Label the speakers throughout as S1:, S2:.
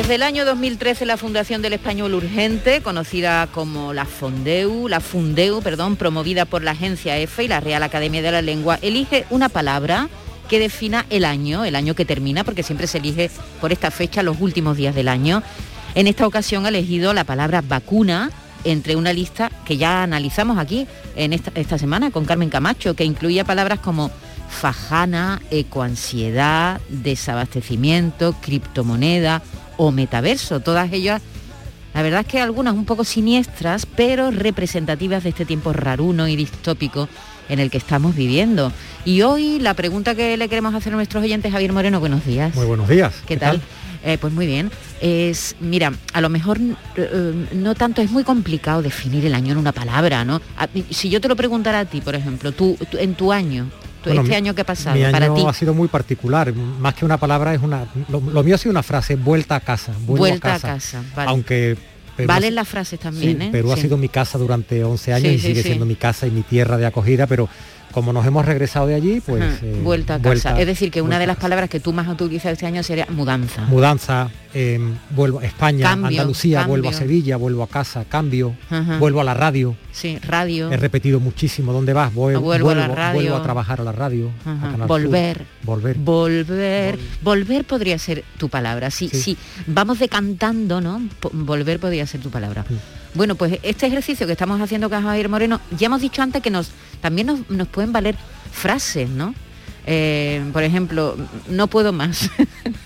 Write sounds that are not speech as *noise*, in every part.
S1: Desde el año 2013 la Fundación del Español Urgente, conocida como la Fondeu, la Fundeu, perdón, promovida por la agencia EFE y la Real Academia de la Lengua, elige una palabra que defina el año, el año que termina, porque siempre se elige por esta fecha los últimos días del año. En esta ocasión ha elegido la palabra vacuna entre una lista que ya analizamos aquí en esta, esta semana con Carmen Camacho, que incluía palabras como fajana, ecoansiedad, desabastecimiento, criptomoneda o metaverso. Todas ellas, la verdad es que algunas un poco siniestras, pero representativas de este tiempo raruno y distópico en el que estamos viviendo. Y hoy la pregunta que le queremos hacer a nuestros oyentes, Javier Moreno, buenos días.
S2: Muy buenos días.
S1: ¿Qué, tal? Eh, pues muy bien. Es, mira, a lo mejor eh, no tanto, es muy complicado definir el año en una palabra, ¿no? A- si yo te lo preguntara a ti, por ejemplo, tú, tú- en tu año, tú-
S2: Bueno,
S1: este
S2: mi-
S1: año que ha pasado,
S2: Mi
S1: para
S2: año
S1: ti,
S2: ha sido muy particular. Más que una palabra, es una. Lo, lo mío ha sido una frase, vuelta a casa.
S1: vuelta a casa. vale.
S2: Aunque. Perú
S1: Valen las frases
S2: sí,
S1: también, ¿eh?
S2: Perú ha
S1: Sí.
S2: sido mi casa durante 11 años
S1: Sí,
S2: y
S1: sí,
S2: sigue
S1: sí.
S2: siendo mi casa y mi tierra de acogida, pero como nos hemos regresado de allí, pues...
S1: Ajá,
S2: eh,
S1: vuelta a casa. es decir, que una de las palabras que tú más has utilizado este año sería mudanza.
S2: Mudanza, eh, vuelvo a España,
S1: Cambio,
S2: Andalucía, vuelvo a. Sevilla, vuelvo a casa, cambio,
S1: Ajá.
S2: vuelvo a la radio.
S1: Sí, radio.
S2: He repetido muchísimo, ¿dónde vas? Voy-
S1: vuelvo a la radio.
S2: vuelvo a trabajar a la radio. a Sur.
S1: Volver.
S2: Volver.
S1: Volver. Volver podría ser tu palabra. Sí,
S2: Sí.
S1: Vamos decantando, ¿no? Volver podría ser tu palabra.
S2: Sí.
S1: Bueno, pues este ejercicio que estamos haciendo con Javier Moreno, ya hemos dicho antes que nos también nos, nos pueden valer frases, ¿no? Eh, por ejemplo, no puedo más.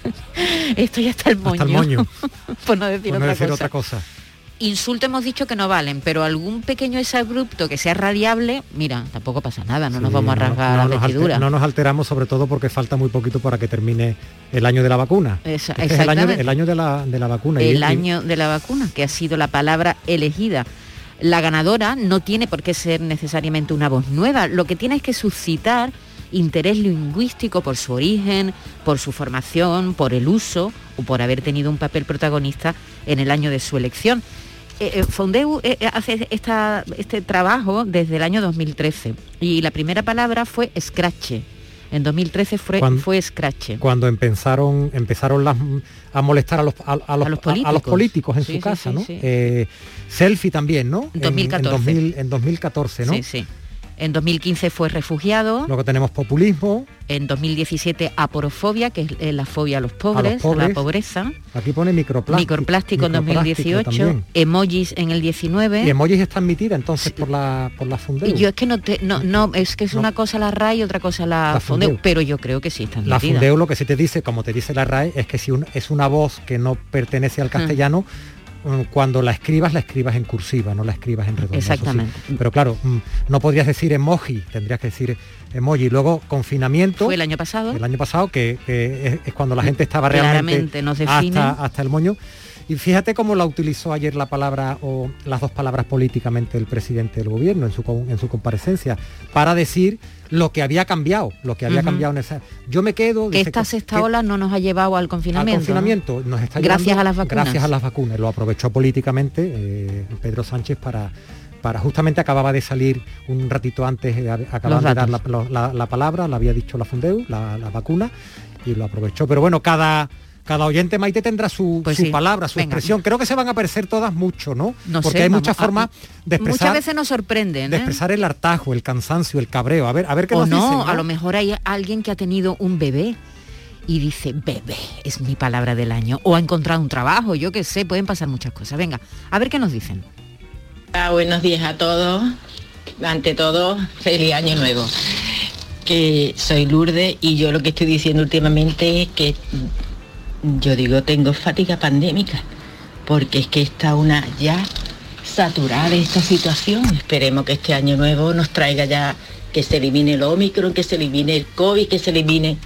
S1: *laughs* Estoy hasta el moño.
S2: Hasta el moño. *laughs*
S1: por no decir,
S2: Por no
S1: otra,
S2: decir
S1: cosa.
S2: otra cosa.
S1: Insulto hemos dicho que no valen, pero algún pequeño exabrupto que sea radiable, mira, tampoco pasa nada, no nos vamos a rasgar
S2: no alte-
S1: vestiduras.
S2: no nos alteramos sobre todo porque falta muy poquito para que termine el año de la vacuna.
S1: Esa-
S2: Este es el año, de,
S1: exactamente.
S2: el año de la, de la vacuna.
S1: el
S2: y-
S1: año de la vacuna, que ha sido la palabra elegida. La ganadora no tiene por qué ser necesariamente una voz nueva, lo que tiene es que suscitar interés lingüístico por su origen, por su formación, por el uso o por haber tenido un papel protagonista en el año de su elección. Eh, eh, Fondeu eh, hace esta- este trabajo desde el año 2013 y la primera palabra fue scratch. En 2013 fue,
S2: Cuan-
S1: fue scratch.
S2: cuando empezaron empezaron las, a molestar a los, a, a los,
S1: A los
S2: a- a
S1: políticos.
S2: los políticos en
S1: Sí,
S2: su
S1: sí,
S2: casa,
S1: sí,
S2: ¿no?
S1: sí.
S2: Eh, selfie también, ¿no? En-
S1: 2014.
S2: En, 2000 en 2014, ¿no?
S1: Sí, sí. En 2015 fue refugiado.
S2: Luego tenemos populismo,
S1: En 2017 aporofobia, que es eh, la fobia a los pobres, a,
S2: pobres.
S1: la pobreza.
S2: aquí pone microplástico.
S1: Microplástico en
S2: microplástico
S1: 2018.
S2: también.
S1: Emojis en el 19.
S2: Y emojis está admitida entonces por la por la Fundeu.
S1: Y yo es que no te, no, no, es que es
S2: No.
S1: una cosa la RAI y otra cosa la,
S2: La
S1: Fondeu. pero yo creo que sí está
S2: La
S1: admitida.
S2: Fundeu lo que sí te dice, como te dice la RAE, es que si un- es una voz que no pertenece al castellano, mm, cuando la escribas, la escribas en cursiva, no la escribas en redondo. sí.
S1: Exactamente.
S2: Pero claro, mm, no podrías decir emoji, tendrías que decir emoji. Luego, confinamiento.
S1: Fue el año pasado.
S2: el año pasado, que, que es, es cuando la gente estaba realmente
S1: Claramente nos
S2: hasta, hasta el moño. Y fíjate cómo la utilizó ayer la palabra o las dos palabras políticamente el presidente del gobierno en su, en su comparecencia para decir lo que había cambiado, lo que había cambiado en esa. Yo me quedo.
S1: que esta sexta
S2: que-
S1: ola no nos ha llevado al
S2: al
S1: confinamiento. ¿no?
S2: confinamiento nos está
S1: Gracias
S2: llevando-
S1: a las vacunas.
S2: Gracias a las vacunas. Lo aprovechó políticamente eh, Pedro Sánchez para para justamente acababa de salir un ratito antes, eh, acababan de dar la- la palabra, la había dicho la Fundeu, la, la vacuna, y lo aprovechó. Pero bueno, cada cada oyente Maite tendrá su,
S1: Pues
S2: su
S1: sí.
S2: palabra, su
S1: Venga.
S2: expresión. Creo que se van a parecer todas mucho, ¿no?
S1: No
S2: Porque
S1: sé,
S2: hay muchas formas de expresar,
S1: Muchas veces nos sorprenden,
S2: de
S1: ¿eh?
S2: expresar el hartajo, el cansancio, el cabreo. A ver, a ver qué
S1: o
S2: nos
S1: no,
S2: dicen,
S1: a lo mejor hay alguien que ha tenido un bebé y dice, bebé, es mi palabra del año. O ha encontrado un trabajo, yo qué sé, pueden pasar muchas cosas. Venga, a ver qué nos dicen.
S3: Buenos días a todos. ante todo, feliz año nuevo. Que soy Lourdes y yo lo que estoy diciendo últimamente es que yo digo tengo fatiga pandémica, porque es que está una ya saturada de esta situación. Esperemos que este año nuevo nos traiga ya que se elimine el Omicron, que se elimine el COVID, que se elimine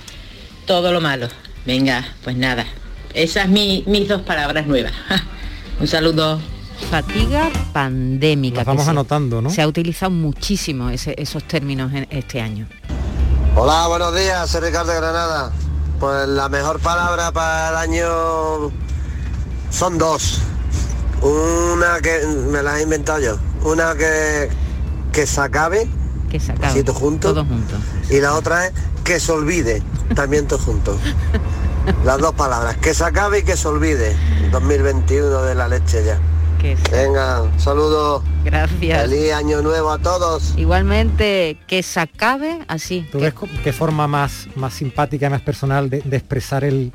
S3: todo lo malo. Venga, pues nada. Esas son mis dos palabras nuevas. *laughs* Un saludo.
S1: Fatiga pandémica.
S2: Las vamos anotando, ¿no?
S1: Se ha utilizado muchísimo esos términos en este año.
S4: Hola, buenos días, soy Ricardo de Granada. Pues la mejor palabra para el año son dos. Una que me la he inventado yo. Una que, que se acabe.
S1: Que se acabe.
S4: juntos.
S1: Todos juntos.
S4: Y la otra es que se olvide. También todos juntos. *laughs* Las dos palabras. Que se acabe y que se olvide. 2021 de la leche ya. Venga, saludos.
S1: Gracias.
S4: Feliz año nuevo a todos.
S1: Igualmente, que se acabe así.
S2: ¿Tú ves qué forma más, más simpática y más personal de, expresar el,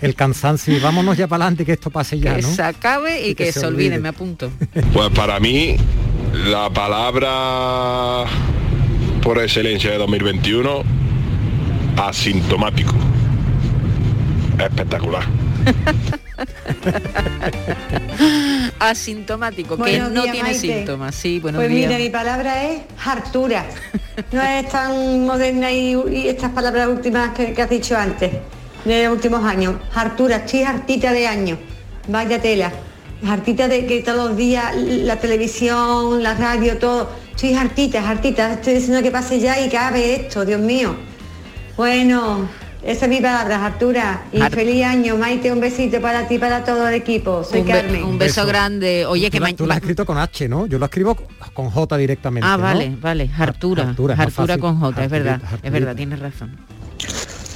S2: el cansancio y vámonos ya para adelante que esto pase ya,
S1: que
S2: ¿no?
S1: se acabe y, que, se, olvide. me apunto. *laughs*
S5: Pues para mí, la palabra por excelencia de 2021, asintomático. Espectacular. *laughs*
S1: Asintomático, que no tiene síntomas. Sí,
S6: pues mira, mi palabra es hartura. No es tan moderna y, estas palabras últimas que, has dicho antes, de los últimos años. Hartura, estoy hartita de años. Vaya tela. Hartita de que todos los días la televisión, la radio, todo. Estoy hartita, hartita. Estoy diciendo que pase ya y que acabe esto, Dios mío. Bueno, esa es mi palabra, Artura. Y feliz año, Maite, un besito para ti, para todo el equipo. Soy Carmen.
S1: un beso, grande. Oye, que
S2: mañana. Tú lo has escrito con H, ¿no? Yo lo escribo con J directamente.
S1: Ah, vale, vale. Artura. Artura, con J, es verdad. Es verdad, tienes razón.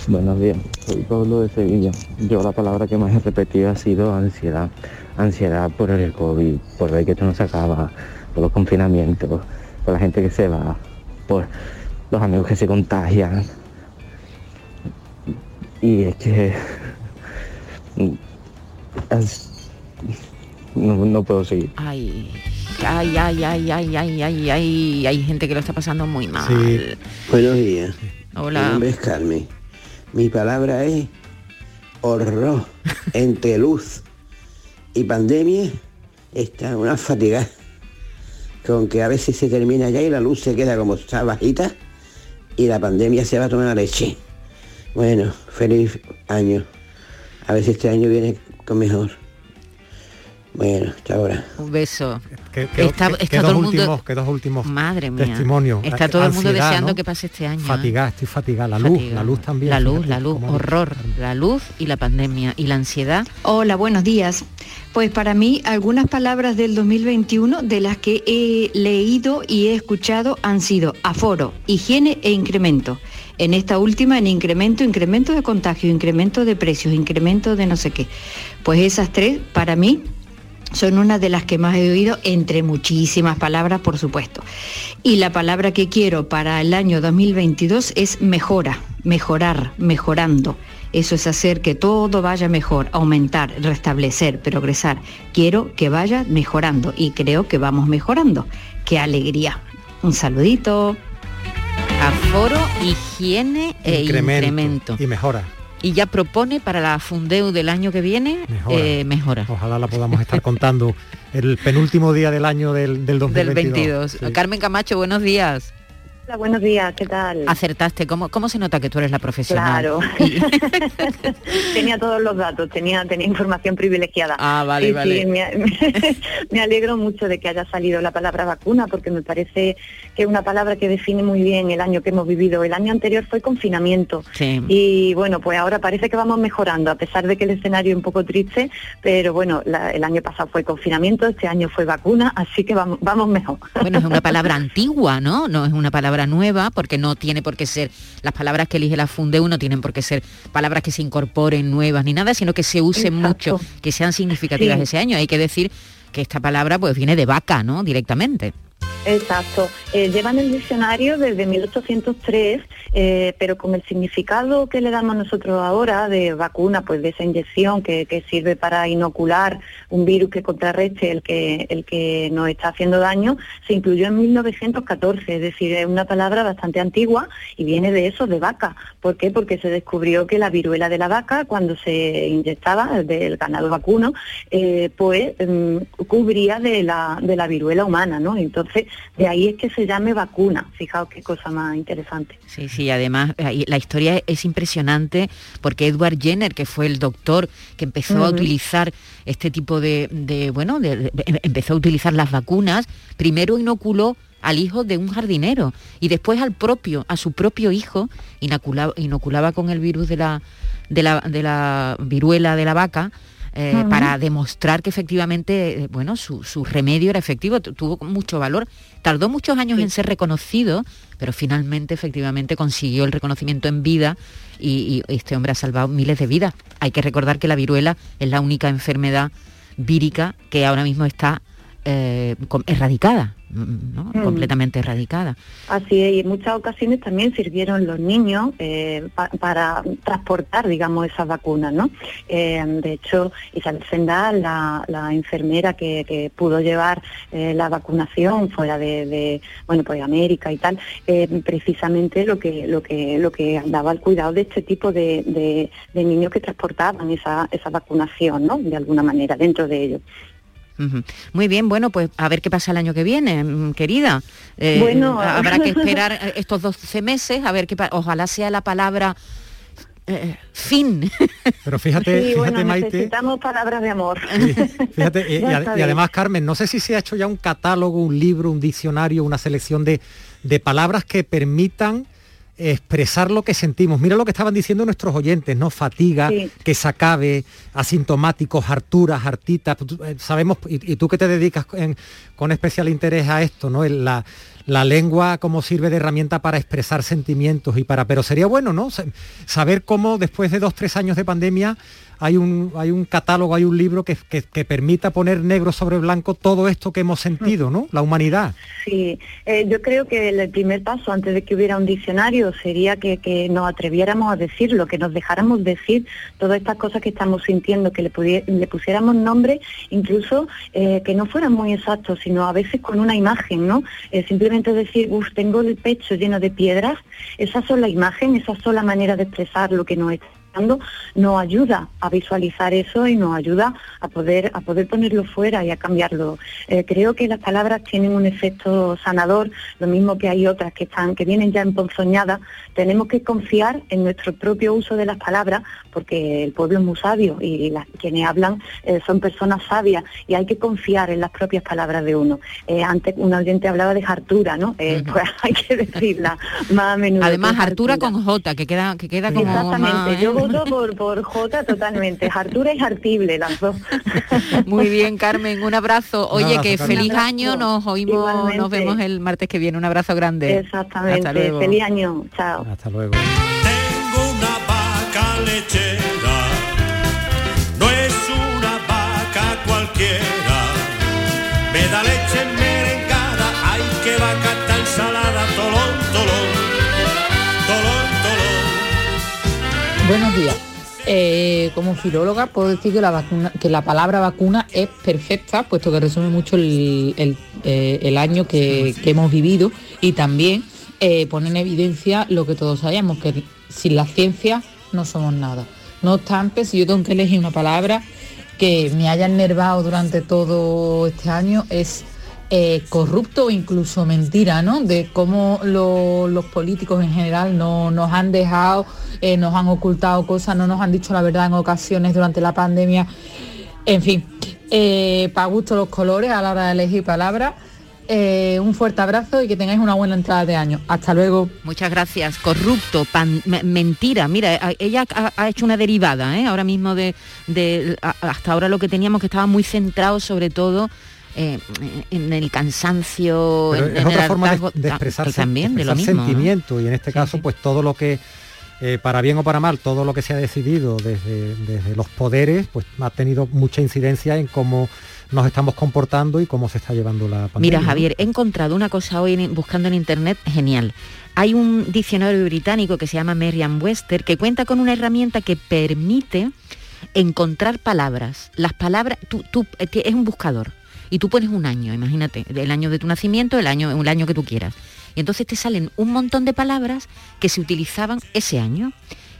S7: Buenos días, soy Pablo de Sevilla. Yo la palabra que más he repetido ha sido ansiedad. Ansiedad por el COVID, por ver que esto no se acaba, por los confinamientos, por la gente que se va, por los amigos que se contagian y es que no, puedo seguir.
S1: Ay, ay, ay, ay, ay, ay, ay, ay, hay gente que lo está pasando muy mal.
S8: Buenos días.
S1: Hola.
S8: Mi nombre es Carmen. Mi palabra es horror *laughs* entre luz y pandemia está una fatiga con que a veces se termina ya y la luz se queda como está bajita y la pandemia se va a tomar la leche. Bueno, feliz año. A ver si este año viene con mejor. Bueno, hasta ahora.
S1: Un beso.
S2: Que, está, todo el mundo... dos últimos
S1: Madre mía.
S2: testimonios.
S1: Está todo el mundo deseando que pase este año.
S2: Fatigada, estoy fatigada. La luz, la luz también.
S1: La luz, la luz, horror. La luz y la pandemia y la ansiedad.
S9: Hola, buenos días. Pues para mí algunas palabras del 2021 de las que he leído y he escuchado han sido aforo, higiene e incremento en esta última en incremento, incremento de contagio, incremento de precios, incremento de no sé qué. Pues esas tres, para mí, son una de las que más he oído, entre muchísimas palabras, por supuesto. Y la palabra que quiero para el año 2022 es mejora, mejorar, mejorando. Eso es hacer que todo vaya mejor, aumentar, restablecer, progresar. Quiero que vaya mejorando y creo que vamos mejorando. ¡Qué alegría! Un saludito.
S1: Aforo, higiene e incremento.
S2: Y mejora.
S1: Y ya propone para la Fundeu del año que viene mejora.
S2: Eh, Ojalá la podamos estar *laughs* contando el penúltimo día del año del, del 2022.
S1: Del 22. Carmen Camacho, buenos días.
S10: Hola, buenos días, ¿qué tal?
S1: Acertaste, ¿cómo, cómo se nota que tú eres la profesional?
S10: Claro, *laughs* tenía todos los datos, tenía, tenía información privilegiada.
S1: Ah, vale, vale.
S10: Sí, *laughs* me, alegro mucho de que haya salido la palabra vacuna, porque me parece que es una palabra que define muy bien el año que hemos vivido. El año anterior fue confinamiento. Y bueno, pues ahora parece que vamos mejorando, a pesar de que el escenario es un poco triste, pero bueno, el año pasado fue confinamiento, este año fue vacuna, así que vamos, vamos mejor.
S1: Bueno, es una *laughs* palabra antigua, ¿no? No es una palabra nueva, porque no tiene por qué ser, las palabras que elige la Fundeu no tienen por qué ser palabras que se incorporen nuevas ni nada, sino que se usen mucho, que sean significativas ese año. Hay que decir que esta palabra pues viene de vaca, ¿no? Directamente.
S10: Exacto. Eh, llevan el diccionario desde 1803, eh, pero con el significado que le damos nosotros ahora de vacuna, pues de esa inyección que, sirve para inocular un virus que contrarreste el que, el que nos está haciendo daño, se incluyó en 1914, es decir, es una palabra bastante antigua y viene de eso, de vaca. ¿Por qué? Porque se descubrió que la viruela de la vaca, cuando se inyectaba del ganado vacuno, eh, pues mm, cubría de la, de la viruela humana, ¿no? Entonces, de ahí es que se llame vacuna. Fijaos qué cosa más interesante.
S1: Sí, sí, además la historia es impresionante porque Edward Jenner, que fue el doctor que empezó a utilizar este tipo de, bueno, empezó a utilizar las vacunas, primero inoculó al hijo de un jardinero y después al propio, a su propio hijo, inoculaba, inoculaba con el virus de la, de la, de la viruela de la vaca eh, para demostrar que efectivamente, eh, bueno, su, remedio era efectivo, tuvo mucho valor. Tardó muchos años en ser reconocido, pero finalmente efectivamente consiguió el reconocimiento en vida y, este hombre ha salvado miles de vidas. Hay que recordar que la viruela es la única enfermedad vírica que ahora mismo está eh, erradicada. Mm. completamente erradicada.
S10: Así es, y en muchas ocasiones también sirvieron los niños eh, para transportar, digamos, esas vacunas, ¿no? Eh, de hecho, Isabel Sendal, la, la enfermera que, pudo llevar eh, la vacunación fuera de, bueno, pues América y tal, precisamente lo que, lo que, lo que andaba al cuidado de este tipo de, de niños que transportaban esa, esa vacunación, ¿no? De alguna manera, dentro de ellos.
S1: Muy bien, bueno, pues a ver qué pasa el año que viene, mm, querida. Eh, bueno, habrá que *laughs* esperar estos 12 meses, a ver qué ojalá sea la palabra eh, fin. *laughs*
S2: Pero fíjate,
S10: sí, bueno, necesitamos palabras de amor.
S2: fíjate, *laughs* y, además, Carmen, no sé si se ha hecho ya un catálogo, un libro, un diccionario, una selección de, de palabras que permitan expresar lo que sentimos. Mira lo que estaban diciendo nuestros oyentes, ¿no? Fatiga, que se acabe, asintomáticos, harturas, hartitas. Eh, sabemos, y, tú que te dedicas con especial interés a esto, ¿no? La, la lengua como sirve de herramienta para expresar sentimientos y para. Pero sería bueno, ¿no? Saber cómo después de dos, tres años de pandemia hay un, hay un catálogo, hay un libro que, permita poner negro sobre blanco todo esto que hemos sentido, ¿no? La humanidad.
S10: Sí, eh, yo creo que el primer paso antes de que hubiera un diccionario sería que, nos atreviéramos a decirlo, que nos dejáramos decir todas estas cosas que estamos sintiendo, que le, le pusiéramos nombre, incluso eh, que no fueran muy exactos, sino a veces con una imagen, ¿no? Eh, simplemente decir, uff, tengo el pecho lleno de piedras, esa sola imagen, esa sola manera de expresar lo que nos está nos ayuda a visualizar eso y nos ayuda a poder, a poder ponerlo fuera y a cambiarlo. Eh, creo que las palabras tienen un efecto sanador, lo mismo que hay otras que están, que vienen ya emponzoñadas. Tenemos que confiar en nuestro propio uso de las palabras, porque el pueblo es muy sabio y quienes hablan eh, son personas sabias y hay que confiar en las propias palabras de uno. Eh, antes un oyente hablaba de hartura, ¿no? Pues *laughs* hay que decirla más a menudo.
S1: Además, hartura con J, que queda, que queda como
S10: Exactamente, *laughs* por, por J totalmente. Hartura y Hartible, las dos. *laughs*
S1: Muy bien, Carmen, un abrazo. Oye, que feliz año, nos oímos, nos vemos el martes que viene. Un abrazo grande.
S10: Exactamente, feliz año. Chao.
S2: Hasta luego.
S11: Tengo una vaca lechera, no es una vaca cualquiera. Me da leche merengada, hay que vaca tan salada, tolón,
S12: Buenos días. Eh, como filóloga puedo decir que la, palabra vacuna es perfecta, puesto que resume mucho el, eh, año que, hemos vivido y también eh, pone en evidencia lo que todos sabemos, que sin la ciencia no somos nada. No obstante, si yo tengo que elegir una palabra que me haya enervado durante todo este año es eh, corrupto incluso mentira, ¿no? De cómo los políticos en general no, nos han dejado, eh, nos han ocultado cosas, no nos han dicho la verdad en ocasiones durante la pandemia. En fin, eh, para gusto los colores a la hora de elegir palabras. un fuerte abrazo y que tengáis una buena entrada de año. Hasta luego.
S1: Muchas gracias. Corrupto, mentira. Mira, ella ha, hecho una derivada, ahora mismo de, hasta ahora lo que teníamos que estaba muy centrado sobre todo eh, en el cansancio, en,
S2: es otra forma de, expresarse, también, de, sentimiento y en este caso pues todo lo que eh, para bien o para mal, todo lo que se ha decidido desde, desde, los poderes, pues ha tenido mucha incidencia en cómo nos estamos comportando y cómo se está llevando la pandemia.
S1: Mira, Javier, he encontrado una cosa hoy buscando en internet genial. Hay un diccionario británico que se llama Merriam-Webster que cuenta con una herramienta que permite encontrar palabras. Las palabras, tú, tú, eh, es un buscador y tú pones un año, imagínate, el año de tu nacimiento, el año, año que tú quieras. Y entonces te salen un montón de palabras que se utilizaban ese año.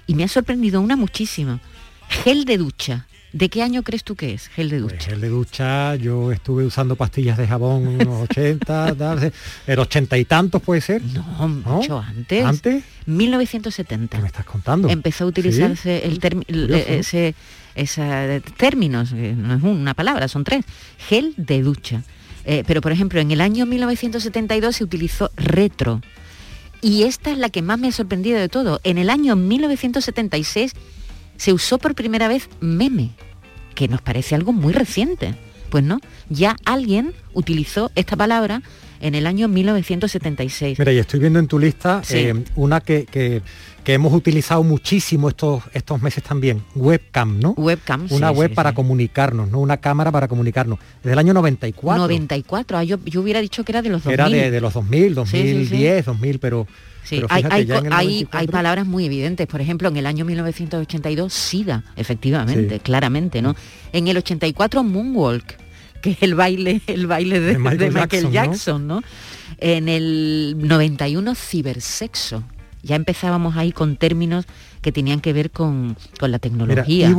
S1: Y me ha sorprendido una muchísima. Gel de ducha. ¿De qué año crees tú que es gel de ducha?
S2: gel de ducha, yo estuve usando pastillas de jabón en los 80, *laughs* el 80 y tantos puede ser.
S1: No, mucho antes.
S2: ¿Antes?
S1: 1970.
S2: ¿Qué me estás contando?
S1: Empezó a utilizarse el ese, ese términos, no es una palabra, son tres. Gel de ducha. Eh, pero por ejemplo, en el año 1972 se utilizó retro. Y esta es la que más me ha sorprendido de todo. En el año 1976 se usó por primera vez meme, que nos parece algo muy reciente. Pues no, ya alguien utilizó esta palabra en el año 1976.
S2: Mira, y estoy viendo en tu lista eh, una que, hemos utilizado muchísimo estos, estos meses también, webcam, ¿no?
S1: Webcam,
S2: Una web para comunicarnos, ¿no? Una cámara para comunicarnos. Desde el año 94.
S1: 94, ah, yo, yo hubiera dicho que era de los 2000.
S2: Era de, los 2000, 2010, 2000, pero...
S1: Sí, hay, hay, palabras muy evidentes. Por ejemplo, en el año 1982, SIDA, efectivamente, claramente, ¿no? En el 84, Moonwalk, que es el baile, el baile de, Michael, Jackson, ¿no? En el 91, cibersexo. Ya empezábamos ahí con términos que tenían que ver con, la tecnología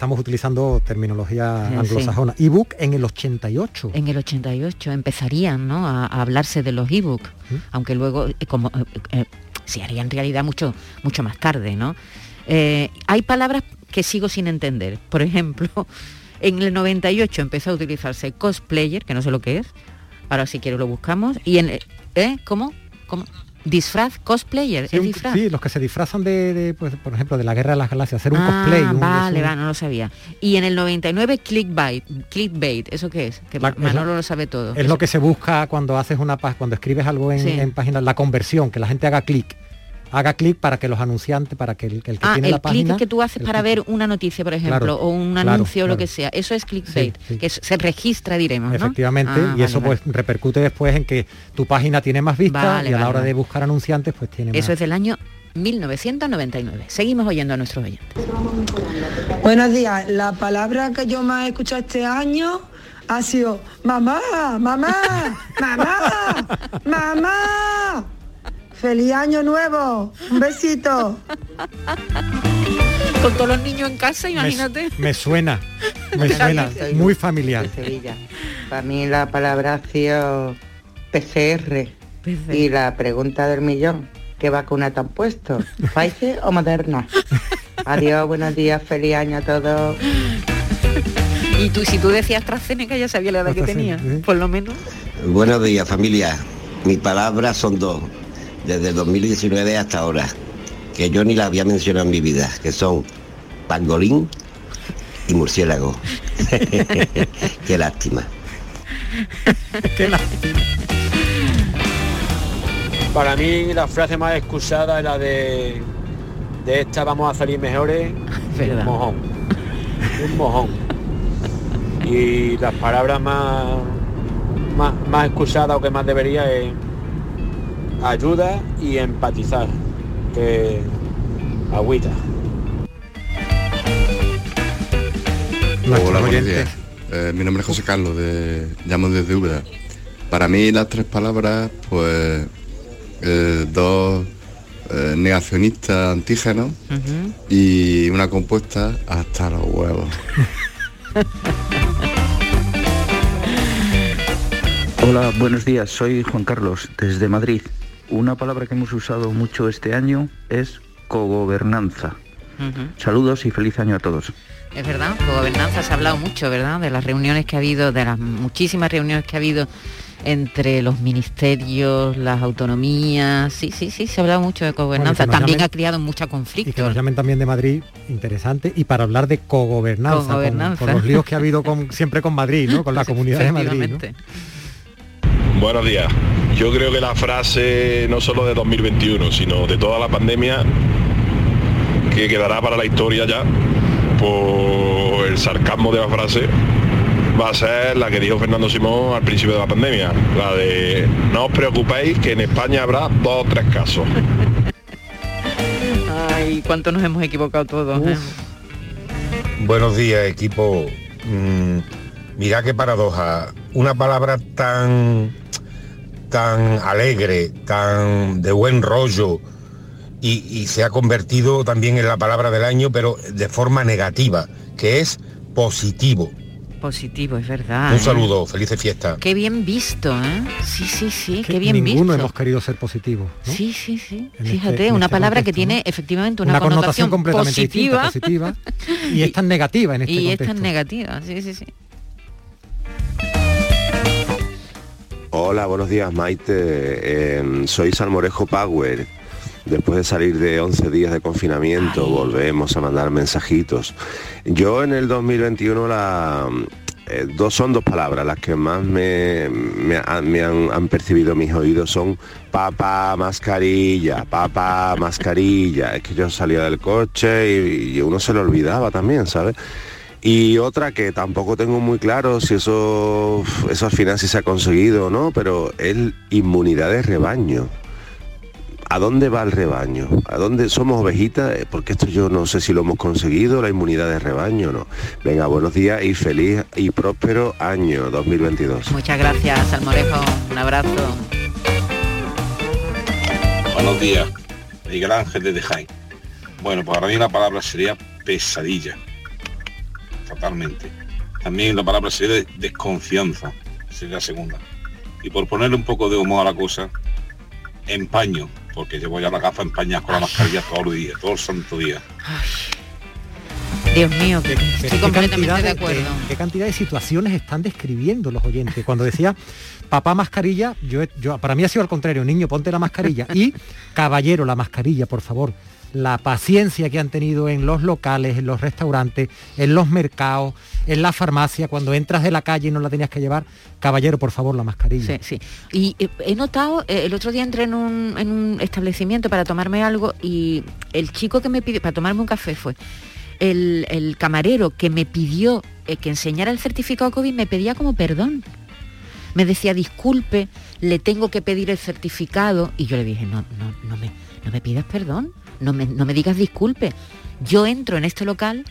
S2: estamos utilizando terminología anglosajona. Ebook en el 88.
S1: En el 88 empezarían ¿no? a, hablarse de los ebook, ¿Mm? aunque luego eh, como eh, eh, se haría en realidad mucho, mucho más tarde, ¿no? hay palabras que sigo sin entender. Por ejemplo, *laughs* en el 98 empezó a utilizarse cosplayer, que no sé lo que es. Ahora si quiero lo buscamos. Y en ¿eh? ¿Cómo? ¿Cómo? Disfraz cosplayer,
S2: sí,
S1: disfraz.
S2: Sí, los que se disfrazan de, pues, por ejemplo, de la Guerra de las Galaxias, hacer un ah, cosplay.
S1: vale, va, no lo sabía. Y en el 99, clickbait, clickbait, ¿eso qué es? Que Manolo lo sabe todo.
S2: Es lo que se busca cuando haces una cuando escribes algo en, en páginas, la conversión, que la gente haga clic haga clic para que los anunciantes, para que el, que,
S1: ah,
S2: tiene la página...
S1: el clic que tú haces para ver una noticia, por ejemplo, o un anuncio o lo que sea, eso es clickbait, que se registra, diremos,
S2: Efectivamente, ah, y eso pues repercute después en que tu página tiene más vistas y a la hora de buscar anunciantes pues tiene
S1: Eso es del año 1999. Seguimos oyendo a nuestros oyentes.
S13: Buenos días. La palabra que yo más he escuchado este año ha sido mamá, mamá, mamá, *laughs* mamá. ¡Feliz año nuevo! ¡Un besito! *laughs*
S1: Con todos los niños en casa, imagínate.
S2: Me, suena, me suena, muy familiar.
S14: Para mí la palabra ha sido PCR. Y la pregunta del millón, ¿qué vacuna te han puesto? ¿Pfizer o Moderna? *laughs* Adiós, buenos días, feliz año a todos.
S1: Y tú, si tú decías AstraZeneca, ya sabía la edad que tenía, por lo menos.
S4: Buenos días, familia. Mis palabras son dos desde 2019 hasta ahora, que yo ni la había mencionado en mi vida, que son pangolín y murciélago. *laughs* Qué lástima.
S2: Qué lástima.
S15: Para mí la frase más excusada es la de de esta vamos a salir mejores, *laughs* un mojón. Un mojón. Y las palabras más, más, más excusadas o que más debería es ayuda y empatizar, que agüita.
S16: Hola, buenos días. Eh, mi nombre es José Carlos, de, llamo desde Úbeda. Para mí las tres palabras, pues eh, dos eh, negacionistas antígenos y una compuesta hasta los huevos. *laughs*
S17: Hola, buenos días. Soy Juan Carlos, desde Madrid. Una palabra que hemos usado mucho este año es cogobernanza. Saludos y feliz año a todos.
S1: Es verdad, cogobernanza se ha hablado mucho, ¿verdad? De las reuniones que ha habido, de las muchísimas reuniones que ha habido entre los ministerios, las autonomías. Sí, sí, sí, se ha hablado mucho de cogobernanza. también ha creado mucha conflicto. Y
S2: que nos llamen también de Madrid, interesante. Y para hablar de cogobernanza, Con, los líos que ha habido con, siempre con Madrid, ¿no? Con la *laughs* comunidad de Madrid.
S5: Buenos días. Yo creo que la frase no solo de 2021, sino de toda la pandemia, que quedará para la historia ya, por el sarcasmo de la frase, va a ser la que dijo Fernando Simón al principio de la pandemia, la de no os preocupéis que en España habrá dos o tres casos.
S1: Ay, cuánto nos hemos equivocado todos. ¿eh?
S18: Buenos días, equipo. Mm, mira qué paradoja. Una palabra tan tan alegre, tan de buen rollo, y, y se ha convertido también en la palabra del año, pero de forma negativa, que es positivo.
S1: Positivo, es verdad.
S18: Un
S1: ¿eh?
S18: saludo, felices fiestas.
S1: Qué bien visto, ¿eh? Sí, sí, sí,
S2: Que
S1: qué bien
S2: ninguno
S1: visto.
S2: hemos querido ser positivos. ¿no?
S1: Sí, sí, sí.
S2: En
S1: Fíjate,
S2: este- en
S1: una
S2: este
S1: palabra que tiene efectivamente una,
S2: Una, connotación,
S1: connotación
S2: completamente
S1: positiva,
S2: distinta, positiva, *laughs* y es tan negativa en este
S1: y es
S2: contexto.
S1: tan negativa. Sí, sí, sí.
S19: Hola, buenos días Maite. Eh, soy Salmorejo Power. Después de salir de 11 días de confinamiento, volvemos a mandar mensajitos. Yo en el 2021 la, eh, dos, son dos palabras las que más me, me han- me han, han percibido mis oídos son papá mascarilla, papá mascarilla. Es que yo salía del coche y, y uno se lo olvidaba también, ¿sabes? Y otra que tampoco tengo muy claro si eso, eso al final sí se ha conseguido o no, pero es inmunidad de rebaño. ¿A dónde va el rebaño? ¿A dónde somos ovejitas? Eh, Porque esto yo no sé si lo hemos conseguido, la inmunidad de rebaño o no. Venga, buenos días y feliz y próspero año 2022.
S1: Muchas gracias, Salmorejo. Un abrazo.
S20: Buenos días, Miguel Ángel desde Jaén. Bueno, pues para mí la palabra sería pesadilla. Totalmente. También la palabra sería de- desconfianza. Sería la segunda. Y por ponerle un poco de humor a la cosa, empaño, porque llevo ya la gafa empañada con la mascarilla todos los días, todo el santo día.
S1: Dios mío, que estoy
S2: ¿Qué
S1: completamente
S2: cantidad
S1: de
S2: de-
S1: acuerdo.
S2: qué- qué cantidad de situaciones están describiendo los oyentes? Cuando decía papá mascarilla, yo, yo para mí ha sido al contrario, niño, ponte la mascarilla. Y caballero, la mascarilla, por favor. La paciencia que han tenido en los locales, en los restaurantes, en los mercados, en la farmacia, cuando entras de la calle y no la tenías que llevar, caballero, por favor, la mascarilla.
S1: Sí, sí. Y eh, he notado, eh, el otro día entré en un, en un establecimiento para tomarme algo y el chico que me pidió, para tomarme un café fue, el, el camarero que me pidió eh, que enseñara el certificado COVID me pedía como perdón. Me decía, disculpe, le tengo que pedir el certificado. Y yo le dije, no, no, no me, no me pidas perdón, no me, no me digas disculpe. Yo entro en este local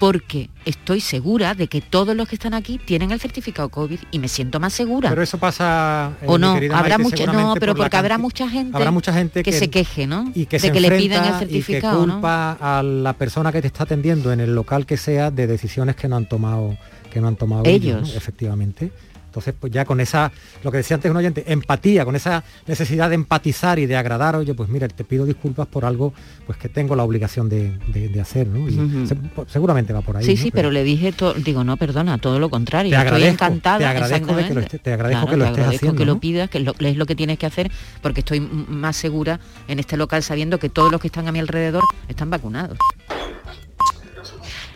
S1: porque estoy segura de que todos los que están aquí tienen el certificado COVID y me siento más segura.
S2: Pero eso pasa eh,
S1: o no, habrá
S2: Maite,
S1: mucha, no, pero
S2: por
S1: porque habrá mucha gente,
S2: habrá mucha gente
S1: que, se queje, ¿no?
S2: y que
S1: de
S2: se
S1: que le piden el certificado,
S2: y que
S1: ¿no?
S2: culpa a la persona que te está atendiendo en el local que sea de decisiones que no han tomado que no han tomado ellos,
S1: Ellos.
S2: ¿no? efectivamente entonces pues ya con esa lo que decía antes un oyente empatía con esa necesidad de empatizar y de agradar oye pues mira te pido disculpas por algo pues que tengo la obligación de, de- de hacer ¿no? Y se- pues, seguramente va por ahí
S1: Sí,
S2: ¿no?
S1: sí, pero le dije, to- digo, no, perdona, todo lo contrario.
S2: Te
S1: estoy
S2: agradezco,
S1: encantada.
S2: te agradezco de que lo te agradezco
S1: Claro,
S2: que lo
S1: te
S2: estés
S1: agradezco
S2: haciendo,
S1: que lo pidas, que es lo, es lo que tienes que hacer, porque estoy más segura en este local sabiendo que todos los que están a mi alrededor están vacunados.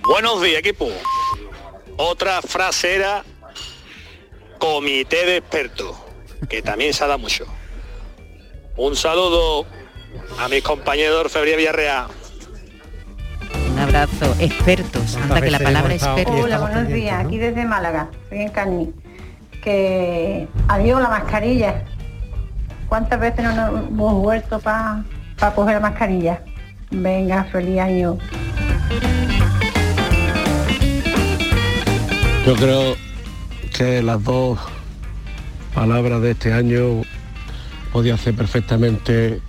S21: Buenos días, equipo. Otra frase era comité de expertos, que también se ha dado mucho. Un saludo a mis compañeros de Orfebrería Villarreal.
S1: Un abrazo, expertos. Anda que la palabra experto.
S22: Hola, buenos días. Aquí desde Málaga, soy en Cani. Que adiós la mascarilla. ¿Cuántas veces no nos hemos vuelto para coger la mascarilla? Venga, feliz año.
S23: Yo creo que las dos palabras de este año podía ser perfectamente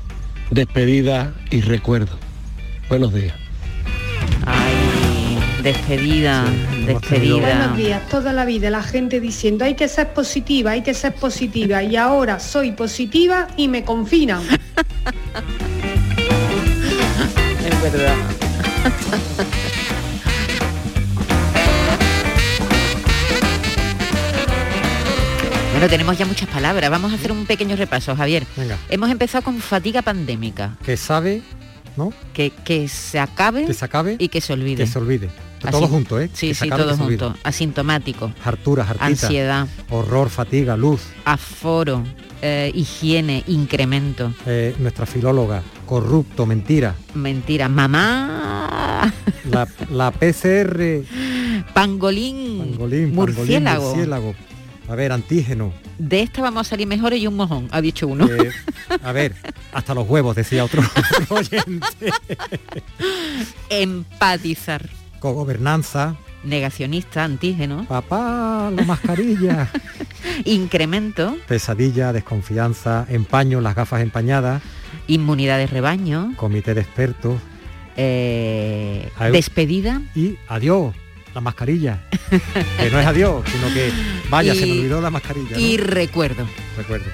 S23: despedida y recuerdo. Buenos días.
S1: Ay, despedida, despedida.
S24: Buenos días, toda la vida la gente diciendo hay que ser positiva, hay que ser positiva y ahora soy positiva y me confinan. *laughs*
S1: Es verdad. *laughs* Bueno, tenemos ya muchas palabras. Vamos a hacer un pequeño repaso, Javier.
S2: Venga.
S1: Hemos empezado con fatiga pandémica.
S2: que sabe no
S1: Que, que se acabe,
S2: que se acabe
S1: y que se olvide.
S2: que se olvide
S1: Así-
S2: todo junto eh
S1: Sí, sí,
S2: acabe,
S1: todo
S2: que se olvide.
S1: junto. Asintomático,
S2: hartura hartita
S1: ansiedad,
S2: horror fatiga luz
S1: aforo, eh, higiene, incremento.
S2: Eh, nuestra filóloga corrupto mentira
S1: Mentira. Mamá,
S2: la, la PCR
S1: pangolín.
S2: Pangolín,
S1: murciélago.
S2: murciélago. A ver, antígeno.
S1: De esta vamos a salir mejores y un mojón, ha dicho uno.
S2: Eh, a ver, hasta los huevos, decía otro, *laughs* oyente.
S1: Empatizar.
S2: Cogobernanza.
S1: Negacionista, antígeno.
S2: Papá, la mascarilla. *laughs*
S1: Incremento.
S2: Pesadilla, desconfianza, empaño, las gafas empañadas.
S1: Inmunidad de rebaño.
S2: Comité de expertos.
S1: Eh, despedida.
S2: Y adiós, la mascarilla. que no es adiós, sino que vaya, se me olvidó la mascarilla. ¿no?
S1: Y recuerdo.
S2: Recuerdo.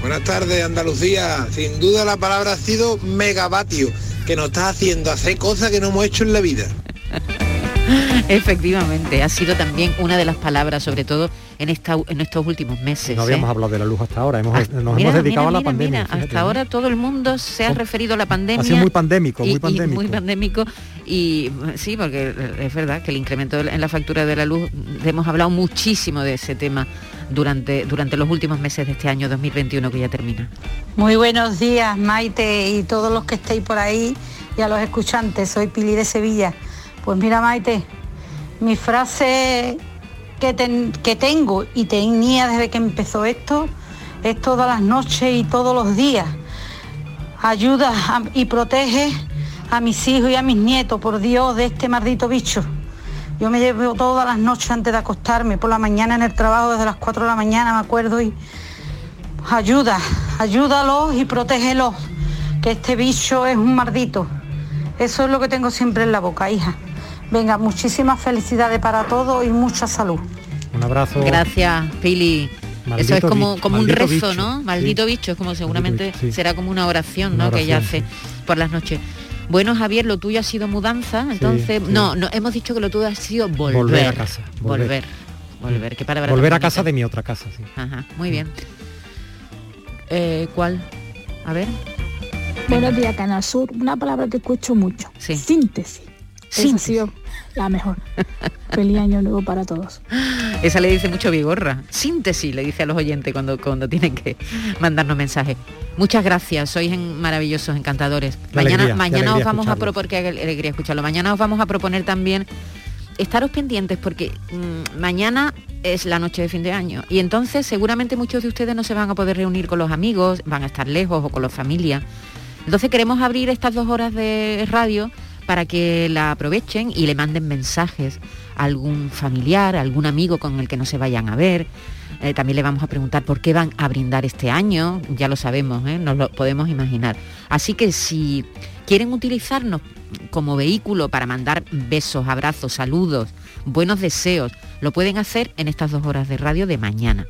S25: Buenas tardes, Andalucía. Sin duda la palabra ha sido megavatio, que nos está haciendo hacer cosas que no hemos hecho en la vida. *laughs*
S1: Efectivamente, ha sido también una de las palabras, sobre todo en, esta, en estos últimos meses.
S2: No habíamos
S1: ¿eh?
S2: hablado de la luz hasta ahora, hemos,
S1: Ah,
S2: nos
S1: mira,
S2: hemos dedicado
S1: mira,
S2: a la
S1: mira,
S2: pandemia.
S1: mira,
S2: fíjate,
S1: hasta
S2: ¿no?
S1: ahora todo el mundo se ha referido a la pandemia.
S2: Ha sido muy pandémico, muy
S1: y
S2: pandémico.
S1: muy pandémico y sí, porque es verdad que el incremento en la factura de la luz, hemos hablado muchísimo de ese tema durante, durante los últimos meses de este año 2021 que ya termina.
S26: Muy buenos días, Maite, y todos los que estéis por ahí y a los escuchantes. Soy Pili de Sevilla. Pues mira, Maite, mi frase que, ten- que tengo y tenía desde que empezó esto es todas las noches y todos los días. Ayuda y protege a mis hijos y a mis nietos, por Dios, de este maldito bicho. Yo me llevo todas las noches antes de acostarme, por la mañana en el trabajo desde las 4 de la mañana, me acuerdo, y ayuda, ayúdalos y protégelos, que este bicho es un maldito. Eso es lo que tengo siempre en la boca, hija. Venga, muchísimas felicidades para todos y mucha salud.
S2: Un abrazo.
S1: Gracias, Pili.
S2: Maldito
S1: Eso es como,
S2: bicho,
S1: como un rezo,
S2: bicho,
S1: ¿no?
S2: sí.
S1: Maldito bicho, es como seguramente
S2: bicho, sí.
S1: será como una oración, ¿no?
S2: Una
S1: que ella hace por las noches. Bueno, Javier, lo tuyo ha sido mudanza, entonces,
S2: sí.
S1: no, no, hemos dicho que lo tuyo ha sido volver.
S2: Volver a casa,
S1: Volver.
S2: volver.
S1: Volver, qué palabra
S2: Volver a casa de mi otra casa, sí.
S1: Ajá, muy bien. Eh, ¿Cuál? A ver.
S27: Buenos días, Canal Sur. Una palabra que escucho mucho. Síntesis. Esa ha
S1: Síntesis.
S27: sido la mejor. *laughs* Feliz año nuevo para todos.
S1: Esa le dice mucho vigorra. Síntesis, le dice a los oyentes cuando, cuando tienen que mandarnos mensajes. Muchas gracias, sois en- maravillosos, encantadores.
S2: Qué
S1: mañana
S2: alegría,
S1: mañana os vamos a proponer, qué alegría escucharlo. Mañana os vamos a proponer también estaros pendientes porque mm, mañana es la noche de fin de año y entonces seguramente muchos de ustedes no se van a poder reunir con los amigos, van a estar lejos o con la familia. Entonces queremos abrir estas dos horas de radio para que la aprovechen y le manden mensajes a algún familiar, a algún amigo con el que no se vayan a ver. Eh, también le vamos a preguntar por qué van a brindar este año, ya lo sabemos, ¿eh? nos lo podemos imaginar. Así que si quieren utilizarnos como vehículo para mandar besos, abrazos, saludos, buenos deseos, lo pueden hacer en estas dos horas de radio de mañana.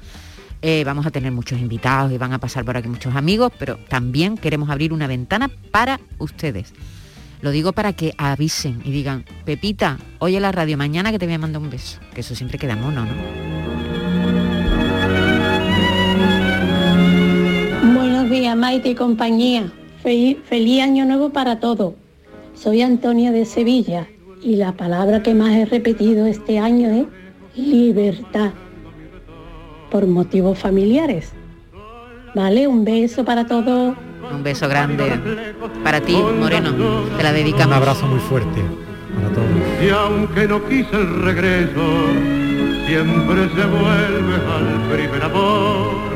S1: Eh, vamos a tener muchos invitados y van a pasar por aquí muchos amigos, pero también queremos abrir una ventana para ustedes. Lo digo para que avisen y digan, Pepita, oye la radio mañana que te voy a mandar un beso. Que eso siempre queda mono, ¿no?
S27: Maite y compañía. Feliz, feliz año nuevo para todos. Soy Antonia de Sevilla y la palabra que más he repetido este año es libertad. Por motivos familiares. ¿Vale? Un beso para todos.
S1: Un beso grande para ti, Moreno. Te la dedicamos.
S2: Un abrazo muy fuerte para todos.
S28: Y aunque no quise el regreso, siempre se vuelve al primer amor.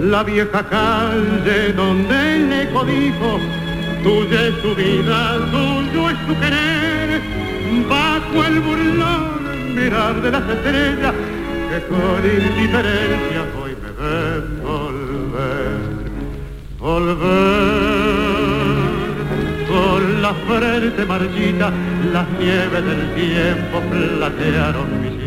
S28: La vieja calle donde el eco dijo, tuya es su vida, tuyo es su querer. Bajo el burlón mirar de las estrellas que con indiferencia hoy me ven volver. Volver con la frente marchita, las nieves del tiempo platearon mi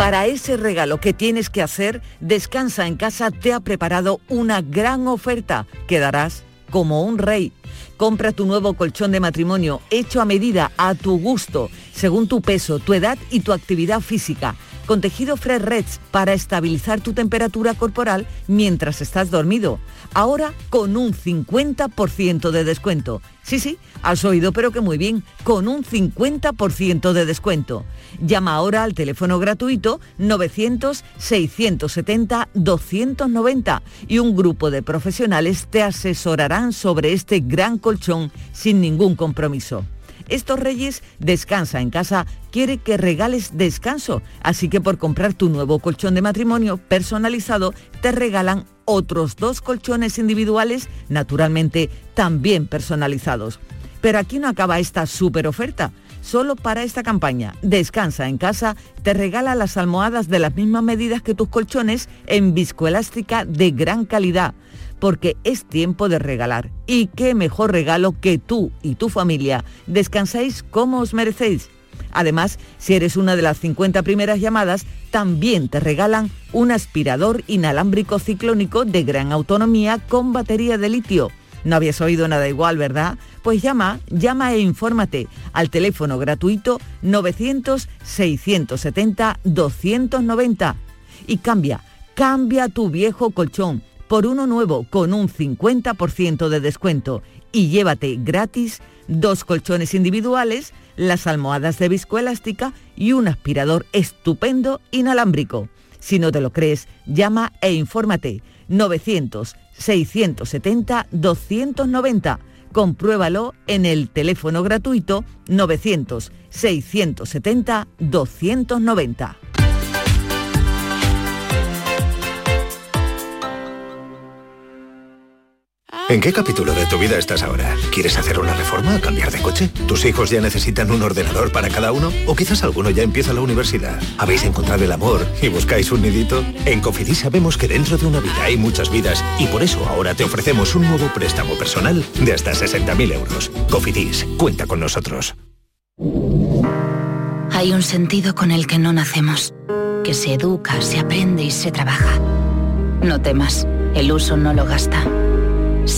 S29: Para ese regalo que tienes que hacer, Descansa en casa te ha preparado una gran oferta. Quedarás como un rey. Compra tu nuevo colchón de matrimonio hecho a medida, a tu gusto, según tu peso, tu edad y tu actividad física. Con tejido Fresh Reds para estabilizar tu temperatura corporal mientras estás dormido. Ahora con un 50% de descuento. Sí, sí, has oído pero que muy bien, con un 50% de descuento. Llama ahora al teléfono gratuito 900-670-290 y un grupo de profesionales te asesorarán sobre este gran colchón sin ningún compromiso. Estos reyes Descansa en casa quiere que regales descanso, así que por comprar tu nuevo colchón de matrimonio personalizado te regalan otros dos colchones individuales, naturalmente también personalizados. Pero aquí no acaba esta super oferta. Solo para esta campaña, Descansa en casa te regala las almohadas de las mismas medidas que tus colchones en viscoelástica de gran calidad porque es tiempo de regalar. Y qué mejor regalo que tú y tu familia descansáis como os merecéis. Además, si eres una de las 50 primeras llamadas, también te regalan un aspirador inalámbrico ciclónico de gran autonomía con batería de litio. No habías oído nada igual, ¿verdad? Pues llama, llama e infórmate al teléfono gratuito 900-670-290 y cambia, cambia tu viejo colchón por uno nuevo con un 50% de descuento y llévate gratis dos colchones individuales, las almohadas de viscoelástica y un aspirador estupendo inalámbrico. Si no te lo crees, llama e infórmate 900 670 290. Compruébalo en el teléfono gratuito 900
S30: ¿En qué capítulo de tu vida estás ahora? ¿Quieres hacer una reforma? ¿Cambiar de coche? ¿Tus hijos ya necesitan un ordenador para cada uno? ¿O quizás alguno ya empieza la universidad? ¿Habéis encontrado el amor y buscáis un nidito? En Cofidis sabemos que dentro de una vida hay muchas vidas y por eso ahora te ofrecemos un nuevo préstamo personal de hasta 60.000 euros. Cofidis, cuenta con nosotros.
S31: Hay un sentido con el que no nacemos, que se educa, se aprende y se trabaja. No temas, el uso no lo gasta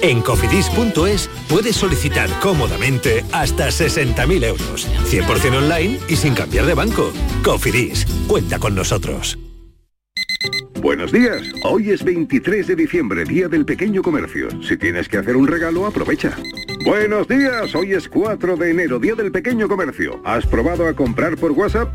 S30: En cofidis.es puedes solicitar cómodamente hasta 60.000 euros, 100% online y sin cambiar de banco. Cofidis, cuenta con nosotros.
S32: Buenos días, hoy es 23 de diciembre, Día del Pequeño Comercio. Si tienes que hacer un regalo, aprovecha. Buenos días, hoy es 4 de enero, Día del Pequeño Comercio. ¿Has probado a comprar por WhatsApp?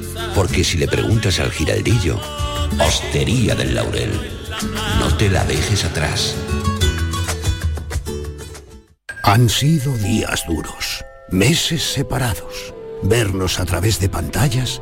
S33: Porque si le preguntas al giraldillo, Hostería del Laurel, no te la dejes atrás.
S34: Han sido días duros meses separados, vernos a través de pantallas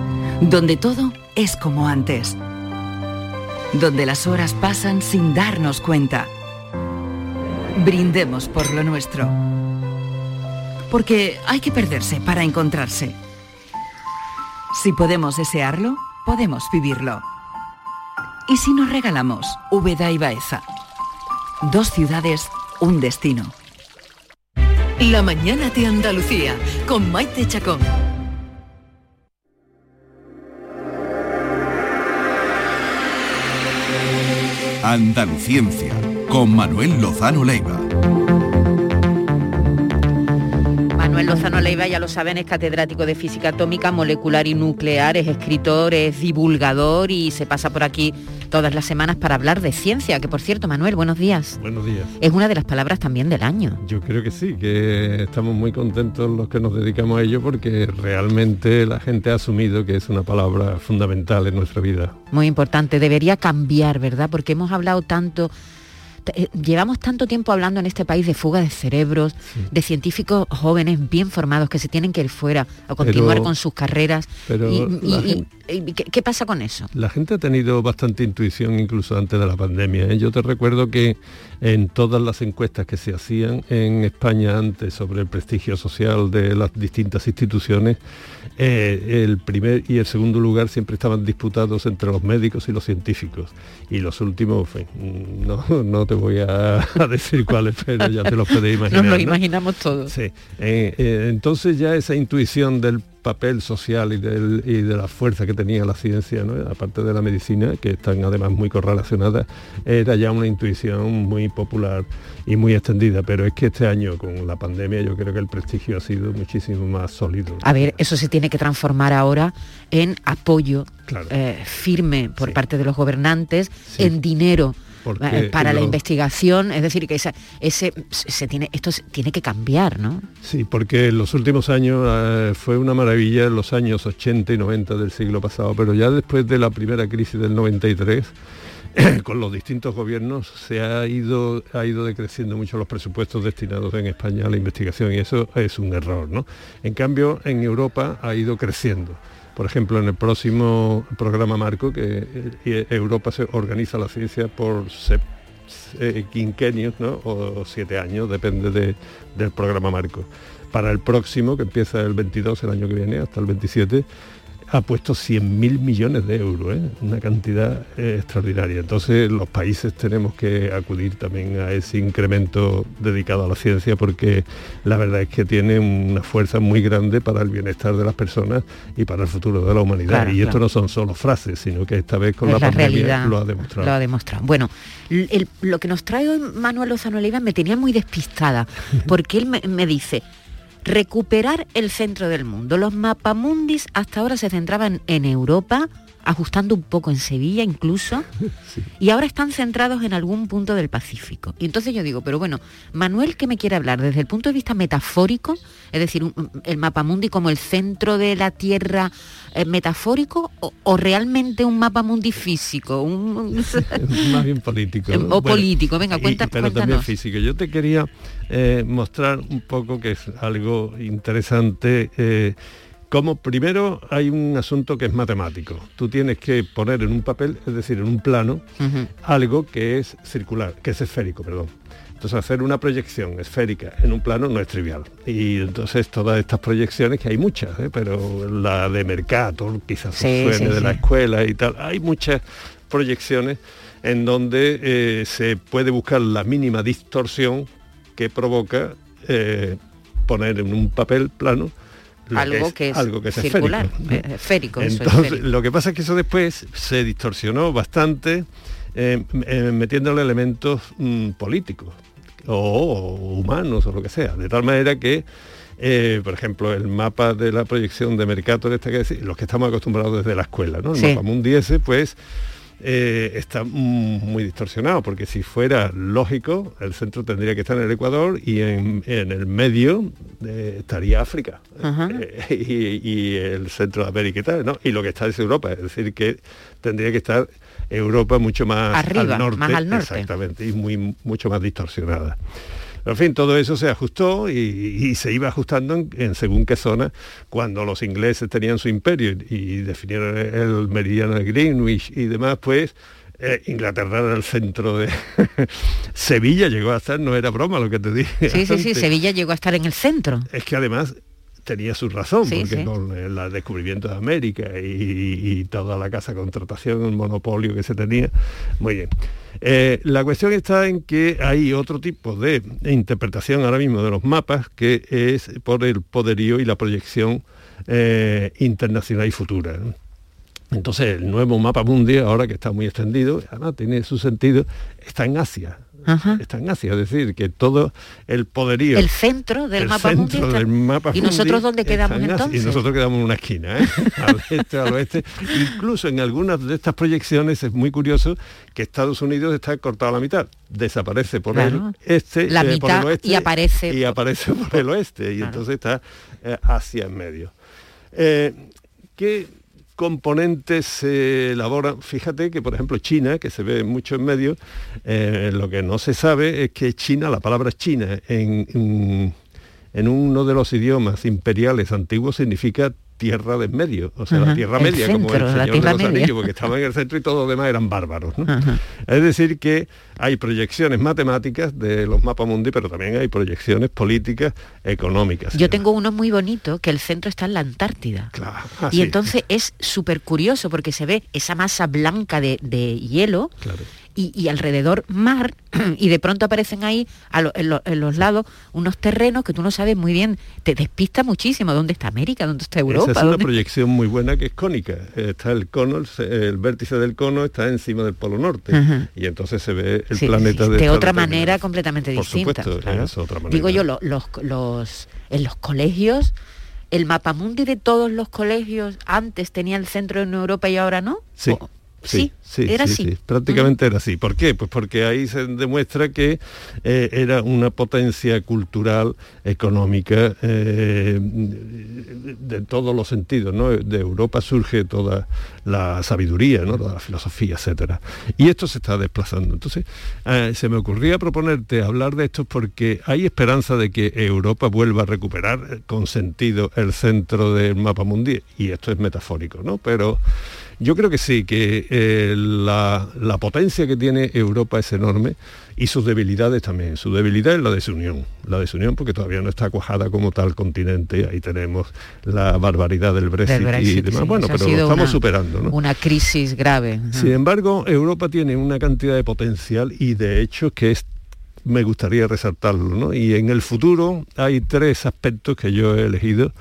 S35: donde todo es como antes, donde las horas pasan sin darnos cuenta. Brindemos por lo nuestro, porque hay que perderse para encontrarse. Si podemos desearlo, podemos vivirlo. ¿Y si nos regalamos Úbeda y Baeza? Dos ciudades, un destino.
S36: La mañana de Andalucía, con Maite Chacón.
S37: Andaluciencia, con Manuel Lozano Leiva.
S1: Manuel Lozano Leiva, ya lo saben, es catedrático de física atómica, molecular y nuclear, es escritor, es divulgador y se pasa por aquí todas las semanas para hablar de ciencia, que por cierto, Manuel, buenos días.
S38: Buenos días.
S1: Es una de las palabras también del año.
S38: Yo creo que sí, que estamos muy contentos los que nos dedicamos a ello porque realmente la gente ha asumido que es una palabra fundamental en nuestra vida.
S1: Muy importante, debería cambiar, ¿verdad? Porque hemos hablado tanto llevamos tanto tiempo hablando en este país de fuga de cerebros, de científicos jóvenes bien formados que se tienen que ir fuera a continuar con sus carreras. y, ¿qué, pasa con eso?
S38: La gente ha tenido bastante intuición incluso antes de la pandemia. ¿eh? Yo te recuerdo que en todas las encuestas que se hacían en España antes sobre el prestigio social de las distintas instituciones, eh, el primer y el segundo lugar siempre estaban disputados entre los médicos y los científicos. Y los últimos, no, no te voy a, decir cuáles, pero ya te los podéis imaginar. *laughs*
S1: Nos lo imaginamos todos.
S38: Sí. Eh, eh, entonces ya esa intuición del papel social y, de la fuerza que tenía la ciencia, aparte de la medicina, que están además muy correlacionadas, era ya una intuición muy popular y muy extendida. Pero es que este año, con la pandemia, yo creo que el prestigio ha sido muchísimo más sólido.
S1: A ver, eso se tiene que transformar ahora en apoyo eh, firme por parte de los gobernantes, en dinero eh, para la investigación, es decir, que ese, se tiene, esto tiene que cambiar, ¿no?
S38: Sí, porque en los últimos años eh, fue una maravilla en los años 80 y 90 del siglo pasado, pero ya después de la primera crisis del 93, *clears throat* con los distintos gobiernos se ha ido, ha ido decreciendo mucho los presupuestos destinados en España a la investigación y eso es un error. ¿no? En cambio, en Europa ha ido creciendo por ejemplo, en el próximo programa marco, que eh, Europa se organiza la ciencia por eh, quinquenios o siete años, depende del programa marco. Para el próximo, que empieza el 22, el año que viene, hasta el 27, ha puesto 100.000 millones de euros, ¿eh? una cantidad eh, extraordinaria. Entonces los países tenemos que acudir también a ese incremento dedicado a la ciencia porque la verdad es que tiene una fuerza muy grande para el bienestar de las personas y para el futuro de la humanidad. y esto no son solo frases, sino que esta vez con la, pandemia lo ha demostrado.
S1: Lo ha demostrado. Bueno, lo que nos trae hoy Manuel Lozano Leiva me tenía muy despistada *laughs* porque él me dice, recuperar el centro del mundo. Los mapamundis hasta ahora se centraban en Europa, ajustando un poco en Sevilla incluso, *laughs* y ahora están centrados en algún punto del Pacífico. Y entonces yo digo, pero bueno, Manuel, ¿qué me quiere hablar? Desde el punto de vista metafórico, es decir, el mapamundi como el centro de la Tierra eh, metafórico o, realmente un mapamundi físico? Un... *laughs*
S38: Más bien político. *laughs*
S1: O político, venga, cuenta,
S38: Pero también físico. Yo te quería eh, mostrar un poco que es algo interesante. Eh, como primero hay un asunto que es matemático. Tú tienes que poner en un papel, es decir, en un plano, algo que es circular, que es esférico, perdón. Entonces hacer una proyección esférica en un plano no es trivial. Y entonces todas estas proyecciones, que hay muchas, ¿eh? pero la de Mercator quizás suene de la escuela y tal, hay muchas proyecciones en donde eh, se puede buscar la mínima distorsión que provoca eh, poner en un papel plano
S1: algo que es, algo que es circular, esférico.
S38: Entonces, lo que pasa es que eso después se distorsionó bastante eh, eh, metiéndole elementos mm, políticos o, humanos o lo que sea, de tal manera que eh, por ejemplo, el mapa de la proyección de Mercator, este que los que estamos acostumbrados desde la escuela, ¿no? El mapa mundi ese, pues eh, está muy distorsionado, porque si fuera lógico, el centro tendría que estar en el Ecuador y en, el medio eh, estaría África *laughs* y, el centro de América y tal, ¿no? Y lo que está es Europa, es decir, que tendría que estar Europa mucho más
S1: Arriba,
S38: al norte,
S1: más al norte.
S38: exactamente, y muy, mucho más distorsionada. En fin, todo eso se ajustó y, se iba ajustando en, según qué zona, cuando los ingleses tenían su imperio y, definieron el meridiano de Greenwich y demás, pues eh, Inglaterra era el centro de *laughs* Sevilla llegó a estar, no era broma lo que te dije.
S1: Sí, sí, sí, Sevilla llegó a estar en el centro.
S38: Es que además tenía su razón, porque con el descubrimiento de América y, toda la casa contratación, el monopolio que se tenía, muy bien. Eh, la cuestión está en que hay otro tipo de interpretación ahora mismo de los mapas, que es por el poderío y la proyección eh, internacional y futura. Entonces el nuevo mapa mundial, ahora que está muy extendido, además tiene su sentido, está en Asia está en Asia, es decir, que todo el poderío...
S1: El centro del mapa
S38: Del mapa
S1: ¿Y nosotros dónde quedamos entonces?
S38: Y nosotros quedamos en una esquina, ¿eh? *laughs* al este, al oeste. Incluso en algunas de estas proyecciones es muy curioso que Estados Unidos está cortado a la mitad. Desaparece por el este,
S1: la eh, mitad
S38: por el oeste
S1: y aparece
S38: y aparece por el oeste y entonces está eh, Asia en medio. ¿Qué componentes se elaboran. Fíjate que, por ejemplo, China, que se ve mucho en medio, eh, lo que no se sabe es que China, la palabra China en, en uno de los idiomas imperiales antiguos significa tierra de en medio, o sea, la tierra media, como el Señor de los Anillos, porque estaba en el centro y todo lo demás eran bárbaros. Es decir, que hay proyecciones matemáticas de los mapas mundi, pero también hay proyecciones políticas, económicas.
S1: Yo tengo uno muy bonito, que el centro está en la Antártida. y entonces es súper curioso porque se ve esa masa blanca de, de hielo. Claro y, alrededor mar *clears throat* y de pronto aparecen ahí en, los lados unos terrenos que tú no sabes muy bien, te despista muchísimo dónde está América, dónde está Europa.
S38: Esa es una proyección muy buena que es cónica. Está el cono, el, vértice del cono está encima del polo norte y entonces se ve el planeta
S1: de, otra manera completamente
S38: Por
S1: distinta.
S38: Supuesto, otra manera.
S1: Digo yo, los, los, en los colegios el mapamundi de todos los colegios antes tenía el centro en Europa y ahora no?
S38: Sí. Sí, sí, era así. prácticamente era así. ¿Por qué? Pues porque ahí se demuestra que eh, era una potencia cultural, económica, eh, de todos los sentidos. ¿no? De Europa surge toda la sabiduría, ¿no? toda la filosofía, etcétera. Y esto se está desplazando. Entonces, eh, se me ocurría proponerte hablar de esto porque hay esperanza de que Europa vuelva a recuperar con sentido el centro del mapa mundial. Y esto es metafórico, ¿no? Pero yo creo que sí, que eh, la, potencia que tiene Europa es enorme y sus debilidades también. Su debilidad es la desunión, la desunión porque todavía no está cuajada como tal continente. Ahí tenemos la barbaridad del Brexit, y demás. bueno, pero lo estamos superando.
S1: Una crisis grave.
S38: Sin embargo, Europa tiene una cantidad de potencial y de hecho que es me gustaría resaltarlo. Y en el futuro hay tres aspectos que yo he elegido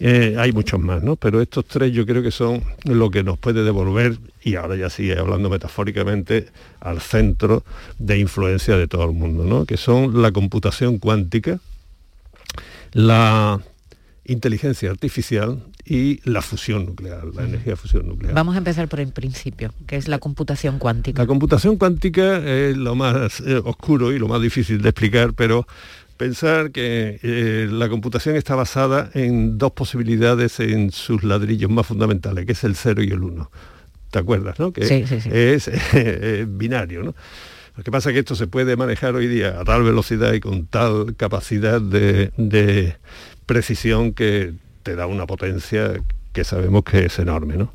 S38: eh, hay muchos más, ¿no? Pero estos tres yo creo que son lo que nos puede devolver, y ahora ya sigue hablando metafóricamente, al centro de influencia de todo el mundo, ¿no? Que son la computación cuántica, la inteligencia artificial y la fusión nuclear, la energía de fusión nuclear.
S1: Vamos a empezar por el principio, que es la computación cuántica.
S38: La computación cuántica es lo más eh, oscuro y lo más difícil de explicar, pero pensar que eh, la computación está basada en dos posibilidades en sus ladrillos más fundamentales, que es el 0 y el 1. ¿Te acuerdas, no? Que *laughs* es binario, ¿no? Lo que pasa es que esto se puede manejar hoy día a tal velocidad y con tal capacidad de, precisión que te da una potencia que sabemos que es enorme, ¿no?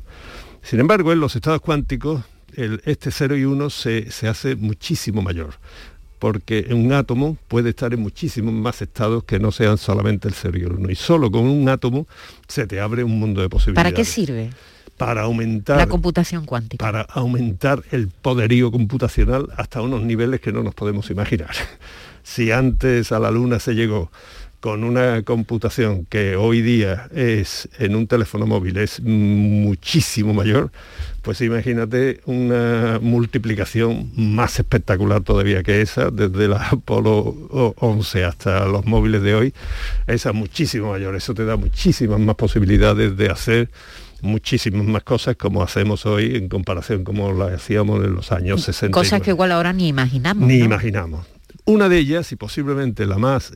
S38: Sin embargo, en los estados cuánticos, este 0 y 1 se, se hace muchísimo mayor porque un átomo puede estar en muchísimos más estados que no sean solamente el 0 y el 1. Y solo con un átomo se te abre un mundo de posibilidades.
S1: ¿Para qué sirve?
S38: Para aumentar...
S1: La computación cuántica.
S38: Para aumentar el poderío computacional hasta unos niveles que no nos podemos imaginar. *laughs* si antes a la Luna se llegó con una computación que hoy día es en un teléfono móvil es muchísimo mayor, pues imagínate una multiplicación más espectacular todavía que esa, desde la Apolo 11 hasta los móviles de hoy, esa muchísimo mayor, eso te da muchísimas más posibilidades de hacer muchísimas más cosas como hacemos hoy en comparación como las hacíamos en los años 60.
S1: Cosas que igual ahora ni imaginamos.
S38: Ni imaginamos. Una de ellas, y posiblemente la más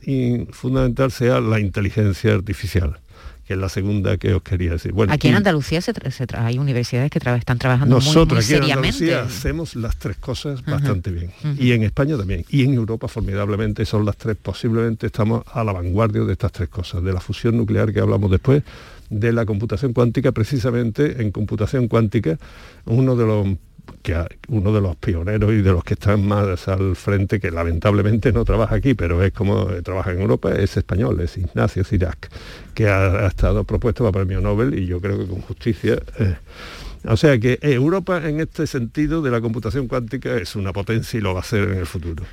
S38: fundamental, sea la inteligencia artificial que es la segunda que os quería decir.
S1: Bueno, aquí en Andalucía se, hay universidades que están trabajando
S38: nosotros
S1: muy,
S38: aquí en Andalucía hacemos las tres cosas bastante bien. Y en España también. Y en Europa formidablemente son las tres. Posiblemente estamos a la vanguardia de estas tres cosas. De la fusión nuclear que hablamos después, de la computación cuántica, precisamente en computación cuántica, uno de los que uno de los pioneros y de los que están más al frente, que lamentablemente no trabaja aquí, pero es como trabaja en Europa, es español, es Ignacio Cirac, que ha, estado propuesto para premio Nobel y yo creo que con justicia. Eh, o sea que Europa en este sentido de la computación cuántica es una potencia y lo va a hacer en el futuro.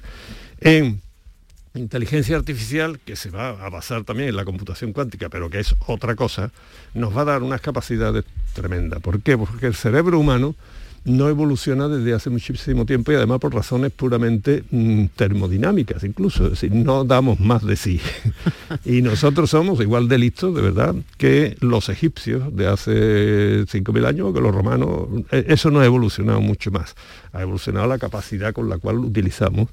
S38: En inteligencia artificial, que se va a basar también en la computación cuántica, pero que es otra cosa, nos va a dar unas capacidades tremendas. ¿Por qué? Porque el cerebro humano no evoluciona desde hace muchísimo tiempo y además por razones puramente mm, termodinámicas incluso, es decir, no damos más de sí. *laughs* y nosotros somos igual de listos, de verdad, que los egipcios de hace 5.000 años o que los romanos. E, eso no ha evolucionado mucho más. Ha evolucionado la capacidad con la cual utilizamos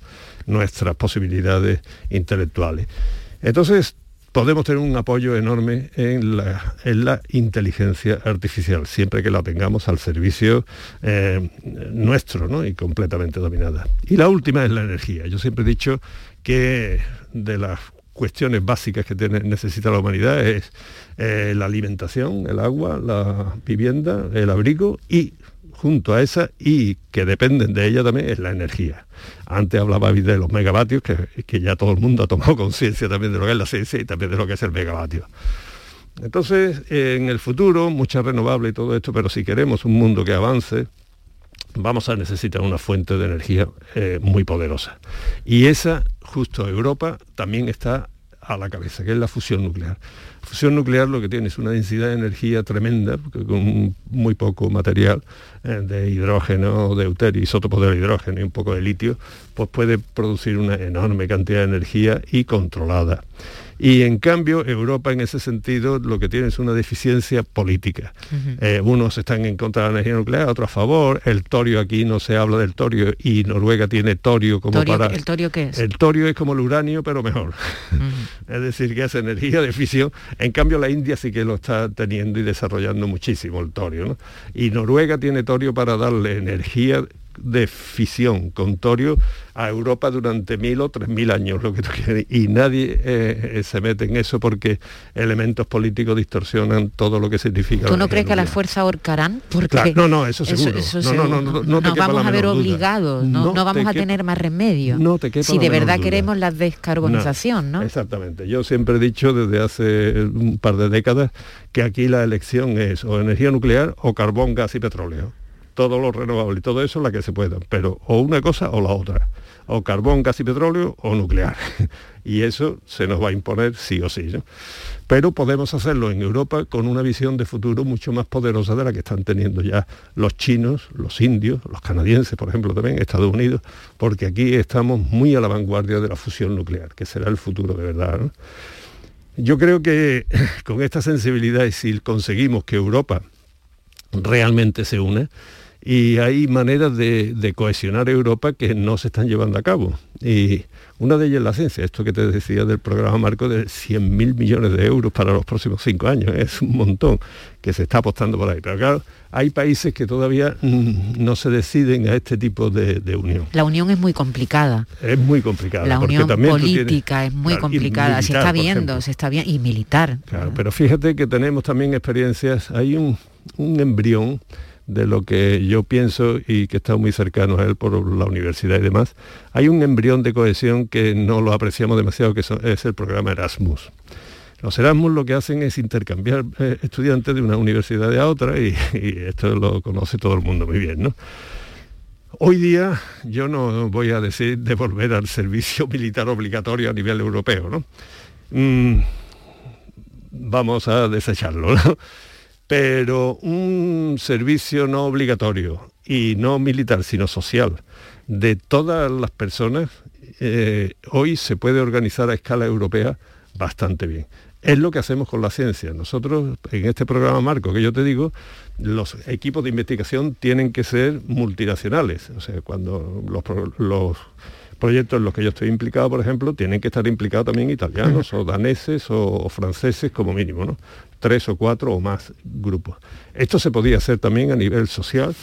S38: nuestras posibilidades intelectuales. Entonces, podemos tener un apoyo enorme en la, inteligencia artificial, siempre que la tengamos al servicio eh, nuestro y completamente dominada. Y la última es la energía. Yo siempre he dicho que de las cuestiones básicas que necesita la humanidad es eh, la alimentación, el agua, la vivienda, el abrigo y junto a esa y que dependen de ella también es la energía. Antes hablaba de los megavatios, que, ya todo el mundo ha tomado *laughs* conciencia también de lo que es la ciencia y también de lo que es el megavatio. Entonces, en el futuro, mucha renovable y todo esto, pero si queremos un mundo que avance, vamos a necesitar una fuente de energía eh, muy poderosa. Y esa, justo Europa, también está a la cabeza, que es la fusión nuclear. fusión nuclear lo que tiene es una densidad de energía tremenda, con muy poco material eh, de hidrógeno, de deuterio, isótopos del hidrógeno y un poco de litio, pues puede producir una enorme cantidad de energía y controlada. Y en cambio, Europa en ese sentido lo que tiene es una deficiencia política. Eh, unos están en contra de la energía nuclear, otros a favor. El torio aquí no se habla del torio y Noruega tiene torio como para...
S1: ¿El torio qué es?
S38: El torio es como el uranio, pero mejor. *laughs* es decir, que es energía de fisión. En cambio, la India sí que lo está teniendo y desarrollando muchísimo el torio. Y Noruega tiene torio para darle energía de fisión con torio a Europa durante mil o tres mil años, lo que tú quieres. Y nadie eh, se mete en eso porque elementos políticos distorsionan todo lo que significa.
S1: ¿Tú no crees que la fuerza ahorcarán? Porque
S38: no, no, eso seguro.
S1: no, no, no, no, nos vamos a ver obligados, no, vamos a tener más remedio. No te si de verdad queremos la descarbonización, ¿no?
S38: Exactamente. Yo siempre he dicho desde hace un par de décadas que aquí la elección es o energía nuclear o carbón, gas y petróleo todo lo renovable y todo eso la que se pueda, pero o una cosa o la otra, o carbón, gas y petróleo o nuclear. *laughs* y eso se nos va a imponer sí o sí. Pero podemos hacerlo en Europa con una visión de futuro mucho más poderosa de la que están teniendo ya los chinos, los indios, los canadienses, por ejemplo, también, Estados Unidos, porque aquí estamos muy a la vanguardia de la fusión nuclear, que será el futuro de verdad. Yo creo que *laughs* con esta sensibilidad y si conseguimos que Europa realmente se une, y hay maneras de, cohesionar Europa que no se están llevando a cabo. Y una de ellas es la ciencia, esto que te decía del programa marco de 100.000 millones de euros para los próximos cinco años, es un montón que se está apostando por ahí. Pero claro, hay países que todavía mm, no se deciden a este tipo de, unión.
S1: La unión es muy complicada.
S38: Es muy complicada.
S1: La unión política es muy complicada, se está viendo, se está viendo, y militar.
S38: Claro, pero fíjate que tenemos también experiencias, hay un, un embrión de lo que yo pienso y que está muy cercano a él por la universidad y demás, hay un embrión de cohesión que no lo apreciamos demasiado, que es el programa Erasmus. Los Erasmus lo que hacen es intercambiar eh, estudiantes de una universidad a otra *laughs* y, esto lo conoce todo el mundo muy bien. ¿no? Hoy día yo no voy a decir de volver al servicio *laughs* militar obligatorio a nivel europeo, ¿no? mm, vamos a desecharlo. Pero un servicio no obligatorio y no militar, sino social, de todas las personas, eh, hoy se puede organizar a escala europea bastante bien. Es lo que hacemos con la ciencia. Nosotros, en este programa marco que yo te digo, los equipos de investigación tienen que ser multinacionales. O sea, cuando los, proyectos en los que yo estoy implicado, por ejemplo, tienen que estar implicados también italianos o daneses o, franceses como mínimo, ¿no? Tres o cuatro o más grupos. Esto se podía hacer también a nivel social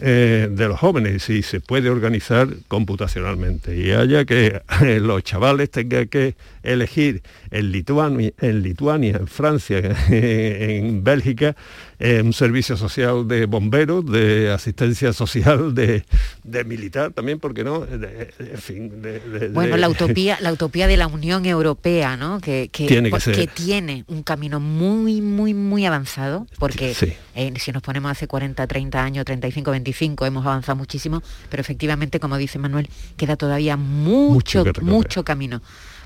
S38: eh, de los jóvenes y se puede organizar computacionalmente y haya que *laughs* los chavales tengan que elegir en Lituania, en, Lituania, en Francia, *laughs* en Bélgica, eh, un servicio social de bomberos, de asistencia social de, militar también, porque no? en fin,
S1: bueno, la utopía, la utopía de la Unión Europea, ¿no? Que,
S38: tiene,
S1: que, tiene un camino muy, muy, muy avanzado, porque eh, si nos ponemos hace 40, 30 años, 35, 25, hemos avanzado muchísimo, pero efectivamente, como dice Manuel, queda todavía mucho, mucho camino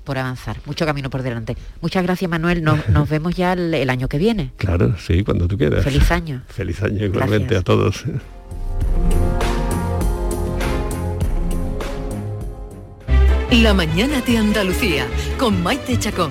S1: por avanzar, mucho camino por delante. Muchas gracias Manuel, nos, vemos ya el, año que viene.
S38: Claro, sí, cuando tú quieras.
S1: Feliz año. *laughs*
S38: Feliz año igualmente a todos.
S36: La mañana de Andalucía con Maite Chacón.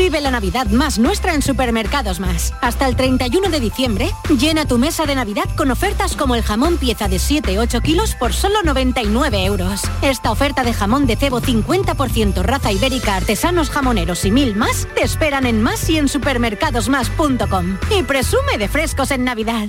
S39: Vive la Navidad más nuestra en Supermercados Más. Hasta el 31 de diciembre, llena tu mesa de Navidad con ofertas como el jamón pieza de 7-8 kilos por solo 99 euros. Esta oferta de jamón de cebo 50% raza ibérica, artesanos jamoneros y mil más te esperan en más y en supermercadosmás.com. Y presume de frescos en Navidad.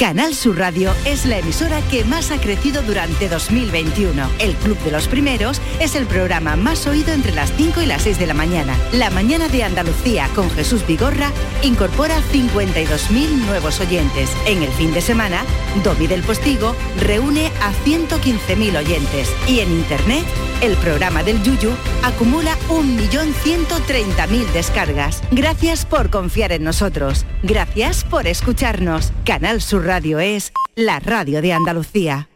S40: Canal Sur Radio es la emisora que más ha crecido durante 2021. El Club de los Primeros es el programa más oído entre las 5 y las 6 de la mañana. La mañana de Andalucía con Jesús Vigorra incorpora 52.000 nuevos oyentes. En el fin de semana, Domi del Postigo reúne a 115.000 oyentes. Y en Internet, el programa del Yuyu acumula 1.130.000 descargas. Gracias por confiar en nosotros. Gracias por escucharnos. Canal Sur Radio es la radio de Andalucía.